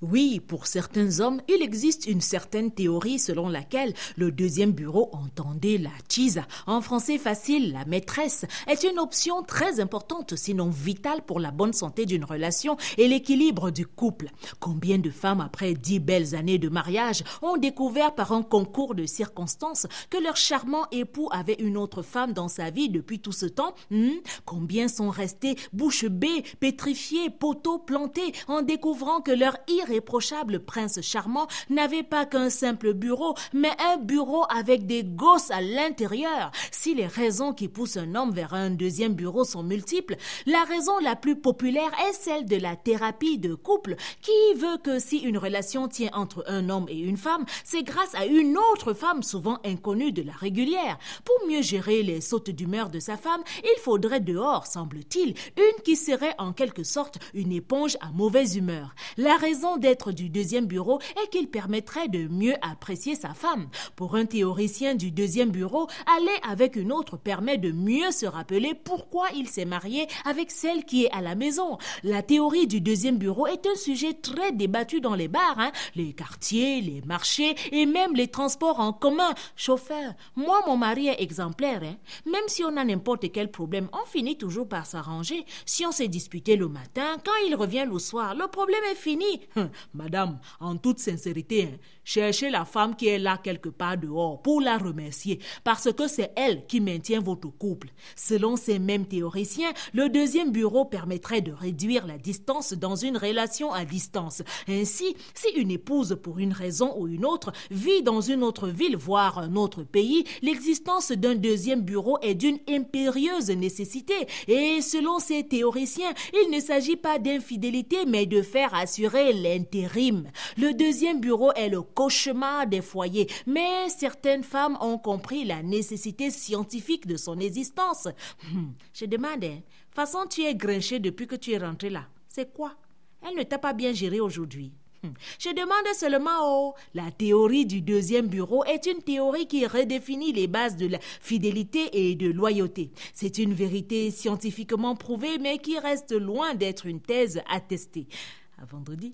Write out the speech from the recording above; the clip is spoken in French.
Oui, pour certains hommes, il existe une certaine théorie selon laquelle le deuxième bureau, entendez la chisa, en français facile, la maîtresse, est une option très importante, sinon vitale pour la bonne santé d'une relation et l'équilibre du couple. Combien de femmes, après dix belles années de mariage, ont découvert par un concours de circonstances que leur charmant époux avait une autre femme dans sa vie depuis tout ce temps? Hmm? Combien sont restés bouche bée, pétrifiés, poteaux plantés en découvrant que leur irréprochable prince charmant n'avait pas qu'un simple bureau, mais un bureau avec des gosses à l'intérieur. Si les raisons qui poussent un homme vers un deuxième bureau sont multiples, la raison la plus populaire est celle de la thérapie de couple, qui veut que si une relation tient entre un homme et une femme, c'est grâce à une autre femme souvent inconnue de la régulière. Pour mieux gérer les sautes d'humeur de sa femme, il faudrait dehors, semble-t-il, une qui serait en quelque sorte une éponge à mauvaise humeur. La raison d'être du deuxième bureau est qu'il permettrait de mieux apprécier sa femme. Pour un théoricien du deuxième bureau, aller avec une autre permet de mieux se rappeler pourquoi il s'est marié avec celle qui est à la maison. La théorie du deuxième bureau est un sujet très débattu dans les bars, hein. les quartiers, les marchés et même les transports en commun. Chauffeur, moi mon mari est exemplaire. Hein. Même si on a n'importe quel problème, on finit toujours par s'arranger. Si on s'est disputé le matin, quand il revient le soir, le problème est fini. Madame, en toute sincérité, hein, cherchez la femme qui est là quelque part dehors pour la remercier, parce que c'est elle qui maintient votre couple. Selon ces mêmes théoriciens, le deuxième bureau permettrait de réduire la distance dans une relation à distance. Ainsi, si une épouse, pour une raison ou une autre, vit dans une autre ville, voire un autre pays, l'existence d'un deuxième bureau est d'une impérieuse nécessité. Et selon ces théoriciens, il ne s'agit pas d'infidélité, mais de faire assurer l'intérim. Le deuxième bureau est le cauchemar des foyers, mais certaines femmes ont compris la nécessité scientifique de son existence. Hmm, je demande, hein, façon tu es grinché depuis que tu es rentré là. C'est quoi? Elle ne t'a pas bien géré aujourd'hui. Hmm. Je demande seulement, oh, la théorie du deuxième bureau est une théorie qui redéfinit les bases de la fidélité et de loyauté. C'est une vérité scientifiquement prouvée, mais qui reste loin d'être une thèse attestée. À vendredi.